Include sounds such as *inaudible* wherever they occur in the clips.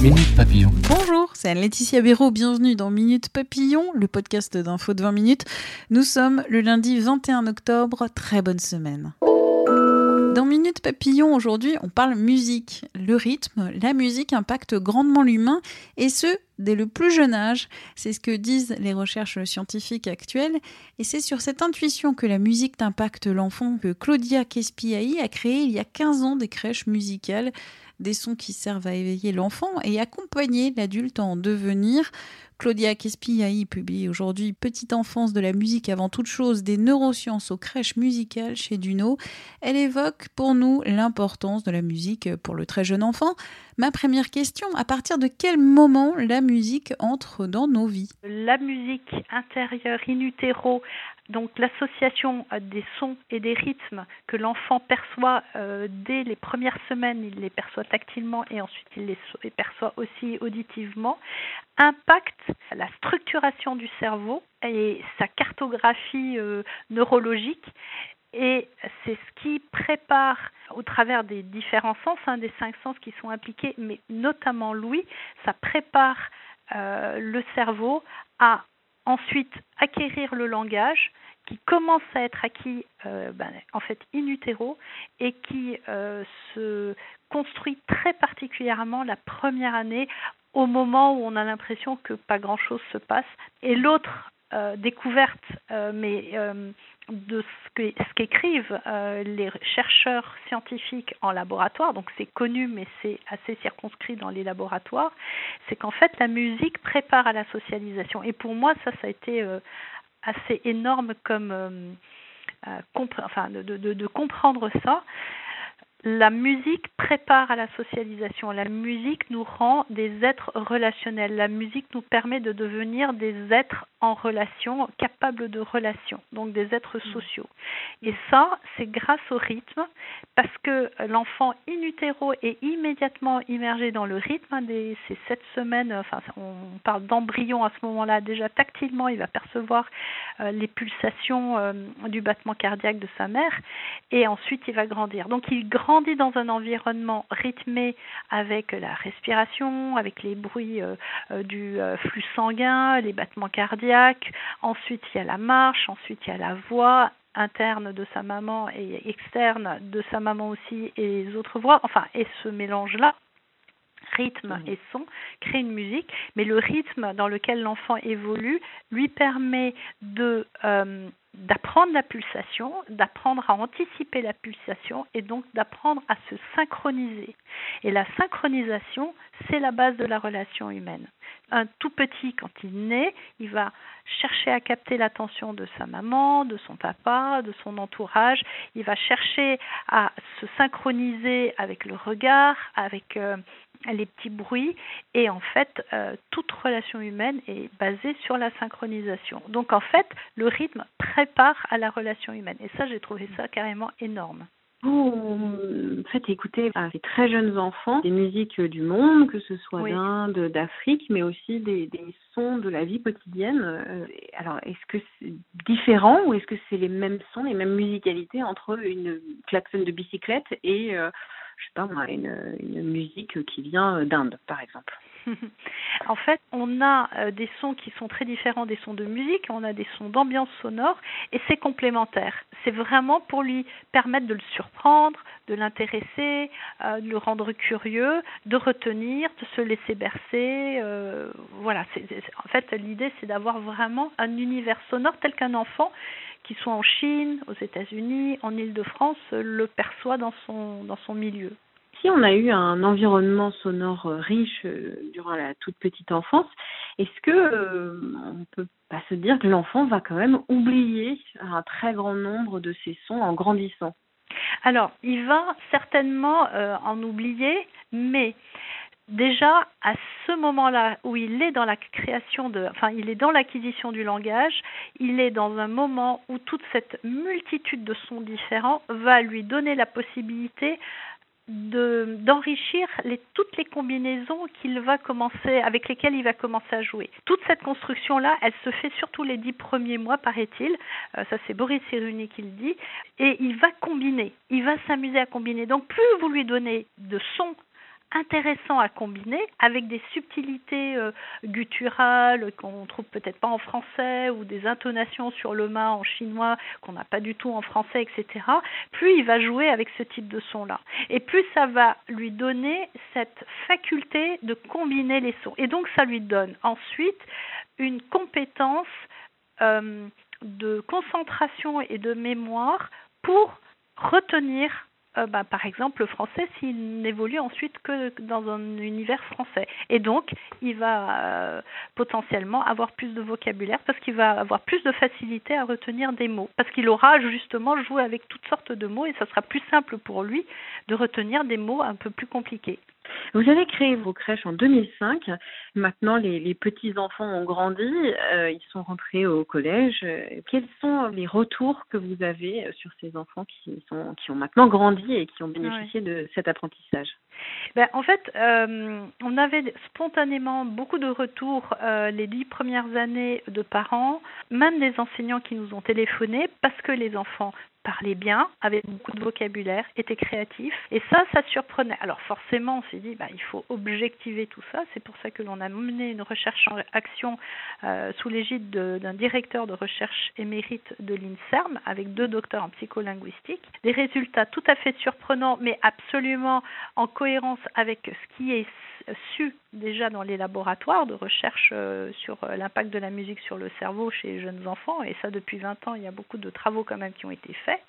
Minute Papillon. Bonjour, c'est Anne-Laetitia Béraud. Bienvenue dans Minute Papillon, le podcast d'info de 20 minutes. Nous sommes le lundi 21 octobre. Très bonne semaine. Dans Minute Papillon, aujourd'hui, on parle musique. Le rythme, la musique impacte grandement l'humain, et ce, dès le plus jeune âge. C'est ce que disent les recherches scientifiques actuelles. Et c'est sur cette intuition que la musique impacte l'enfant que Claudia Kespiaï a créé il y a 15 ans des crèches musicales des sons qui servent à éveiller l'enfant et accompagner l'adulte en devenir. Claudia Kespiaï publie aujourd'hui Petite enfance de la musique avant toute chose des neurosciences aux crèches musicales chez Duno. Elle évoque pour nous l'importance de la musique pour le très jeune enfant. Ma première question, à partir de quel moment la musique entre dans nos vies? La musique intérieure in utero donc l'association euh, des sons et des rythmes que l'enfant perçoit euh, dès les premières semaines, il les perçoit tactilement et ensuite il les perçoit aussi auditivement, impacte la structuration du cerveau et sa cartographie euh, neurologique. Et c'est ce qui prépare, au travers des différents sens, hein, des cinq sens qui sont impliqués, mais notamment l'ouïe, ça prépare le cerveau à ensuite acquérir le langage qui commence à être acquis euh, ben, en fait in utero et qui euh, se construit très particulièrement la première année au moment où on a l'impression que pas grand chose se passe. Et l'autre euh, découverte mais de ce qu'écrivent les chercheurs scientifiques en laboratoire, donc c'est connu mais c'est assez circonscrit dans les laboratoires, c'est qu'en fait la musique prépare à la socialisation. Et pour moi ça, a été assez énorme comme euh, euh, enfin de, comprendre ça la musique prépare à la socialisation. La musique nous rend des êtres relationnels. La musique nous permet de devenir des êtres en relation, capables de relation, donc des êtres mm. sociaux. Et ça, c'est grâce au rythme, parce que l'enfant in utero est immédiatement immergé dans le rythme des ces sept semaines. Enfin, on parle d'embryon à ce moment-là. Déjà tactilement, il va percevoir euh, les pulsations euh, du battement cardiaque de sa mère, et ensuite il va grandir. Donc il grandit dans un environnement rythmé avec la respiration, avec les bruits euh, du flux sanguin, les battements cardiaques. Ensuite, il y a la marche, ensuite il y a la voix interne de sa maman et externe de sa maman aussi et les autres voix. Enfin, et ce mélange-là rythme et son crée une musique, mais le rythme dans lequel l'enfant évolue lui permet de d'apprendre la pulsation, d'apprendre à anticiper la pulsation et donc d'apprendre à se synchroniser. Et la synchronisation, c'est la base de la relation humaine. Un tout petit, quand il naît, il va chercher à capter l'attention de sa maman, de son papa, de son entourage. Il va chercher à se synchroniser avec le regard, avec euh, les petits bruits. Et en fait, euh, toute relation humaine est basée sur la synchronisation. Donc en fait, le rythme prépare à la relation humaine. Et ça, j'ai trouvé ça carrément énorme. Vous faites écouter à ces très jeunes enfants des musiques du monde, que ce soit d'Inde, d'Afrique, mais aussi des, des, sons de la vie quotidienne. Euh, alors, est-ce que c'est différent ou est-ce que c'est les mêmes sons, les mêmes musicalités entre une klaxon de bicyclette et euh, je sais pas moi, une, une musique qui vient d'Inde, par exemple. *laughs* en fait, on a euh, des sons qui sont très différents des sons de musique, on a des sons d'ambiance sonore et c'est complémentaire. C'est vraiment pour lui permettre de le surprendre, de l'intéresser, euh, de le rendre curieux, de retenir, de se laisser bercer. Euh, voilà, en fait, l'idée c'est d'avoir vraiment un univers sonore tel qu'un enfant qui soit en Chine, aux États-Unis, en Île-de-France, le perçoit dans son, dans son milieu. Si on a eu un environnement sonore riche euh, durant la toute petite enfance, est-ce que euh, on peut pas se dire que l'enfant va quand même oublier un très grand nombre de ces sons en grandissant? Alors, il va certainement en oublier, mais déjà à ce moment-là où il est dans la création de enfin il est dans l'acquisition du langage, il est dans un moment où toute cette multitude de sons différents va lui donner la possibilité de d'enrichir toutes les combinaisons qu'il va commencer avec lesquelles il va commencer à jouer. Toute cette construction là, elle se fait surtout les dix premiers mois, paraît-il. Euh, ça c'est Boris Cyrulnik qui le dit. Et il va combiner, il va s'amuser à combiner. Donc plus vous lui donnez de sons intéressant à combiner avec des subtilités euh, gutturales qu'on trouve peut-être pas en français ou des intonations sur le mât en chinois qu'on n'a pas du tout en français, etc. Plus il va jouer avec ce type de son-là. Et plus ça va lui donner cette faculté de combiner les sons. Et donc ça lui donne ensuite une compétence euh, de concentration et de mémoire pour retenir euh, bah, par exemple, le français s'il n'évolue ensuite que dans un univers français. Et donc, il va euh, potentiellement avoir plus de vocabulaire parce qu'il va avoir plus de facilité à retenir des mots. Parce qu'il aura justement joué avec toutes sortes de mots et ça sera plus simple pour lui de retenir des mots un peu plus compliqués. Vous avez créé vos crèches en 2005. Maintenant, les, petits-enfants ont grandi, euh, ils sont rentrés au collège. Quels sont les retours que vous avez sur ces enfants qui, sont, qui ont maintenant grandi et qui ont bénéficié de cet apprentissage? Ben, en fait, euh, on avait spontanément beaucoup de retours euh, les dix premières années de parents, même des enseignants qui nous ont téléphoné parce que les enfants parlait bien, avait beaucoup de vocabulaire, était créatif. Et ça, ça surprenait. Alors forcément, on s'est dit, bah, il faut objectiver tout ça. C'est pour ça que l'on a mené une recherche en action euh, sous l'égide d'un directeur de recherche émérite de l'INSERM avec deux docteurs en psycholinguistique. Des résultats tout à fait surprenants, mais absolument en cohérence avec ce qui est su déjà dans les laboratoires de recherche euh, sur euh, l'impact de la musique sur le cerveau chez les jeunes enfants, et ça depuis 20 ans, il y a beaucoup de travaux quand même qui ont été faits.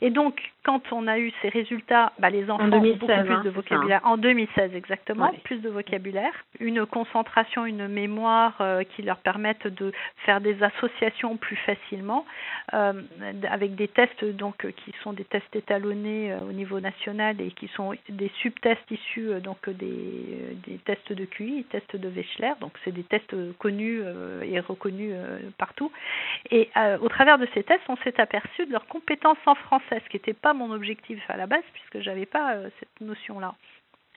Et donc, quand on a eu ces résultats, bah, les enfants ont beaucoup plus hein, de vocabulaire. En 2016, exactement, plus de vocabulaire, une concentration, une mémoire euh, qui leur permettent de faire des associations plus facilement, euh, avec des tests donc qui sont des tests étalonnés euh, au niveau national et qui sont des subtests issus donc des, des tests de QI, tests de Wechsler. Donc, c'est des tests connus et reconnus partout. Et au travers de ces tests, on s'est aperçu de leurs compétences en français ce qui n'était pas mon objectif à la base, puisque j'avais pas euh, cette notion-là.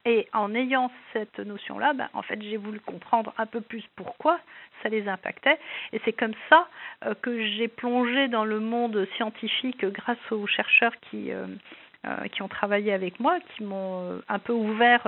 Et en ayant cette notion-là, ben, en fait, j'ai voulu comprendre un peu plus pourquoi ça les impactait. Et c'est comme ça euh, que j'ai plongé dans le monde scientifique grâce aux chercheurs qui, euh, qui ont travaillé avec moi, qui m'ont un peu ouvert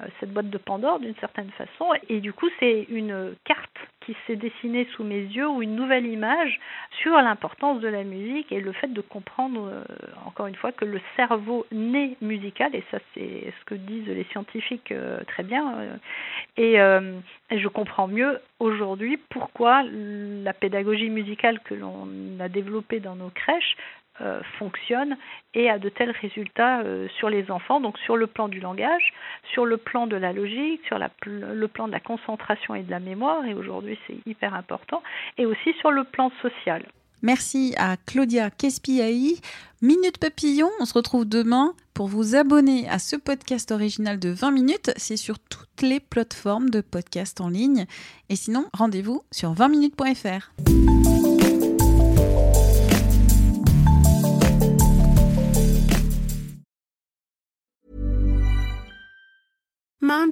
euh, cette boîte de Pandore d'une certaine façon. Et du coup, c'est une carte qui s'est dessinée sous mes yeux ou une nouvelle image sur l'importance de la musique et le fait de comprendre, euh, encore une fois, que le cerveau naît musical, et ça c'est ce que disent les scientifiques euh, très bien, et, je comprends mieux aujourd'hui pourquoi la pédagogie musicale que l'on a développée dans nos crèches euh, fonctionne et a de tels résultats euh, sur les enfants, donc sur le plan du langage, sur le plan de la logique, sur le plan de la concentration et de la mémoire, et aujourd'hui c'est hyper important, et aussi sur le plan social. Merci à Claudia Kespiaï. Minute Papillon, on se retrouve demain pour vous abonner à ce podcast original de 20 minutes. C'est sur toutes les plateformes de podcast en ligne. Et sinon, rendez-vous sur 20minutes.fr.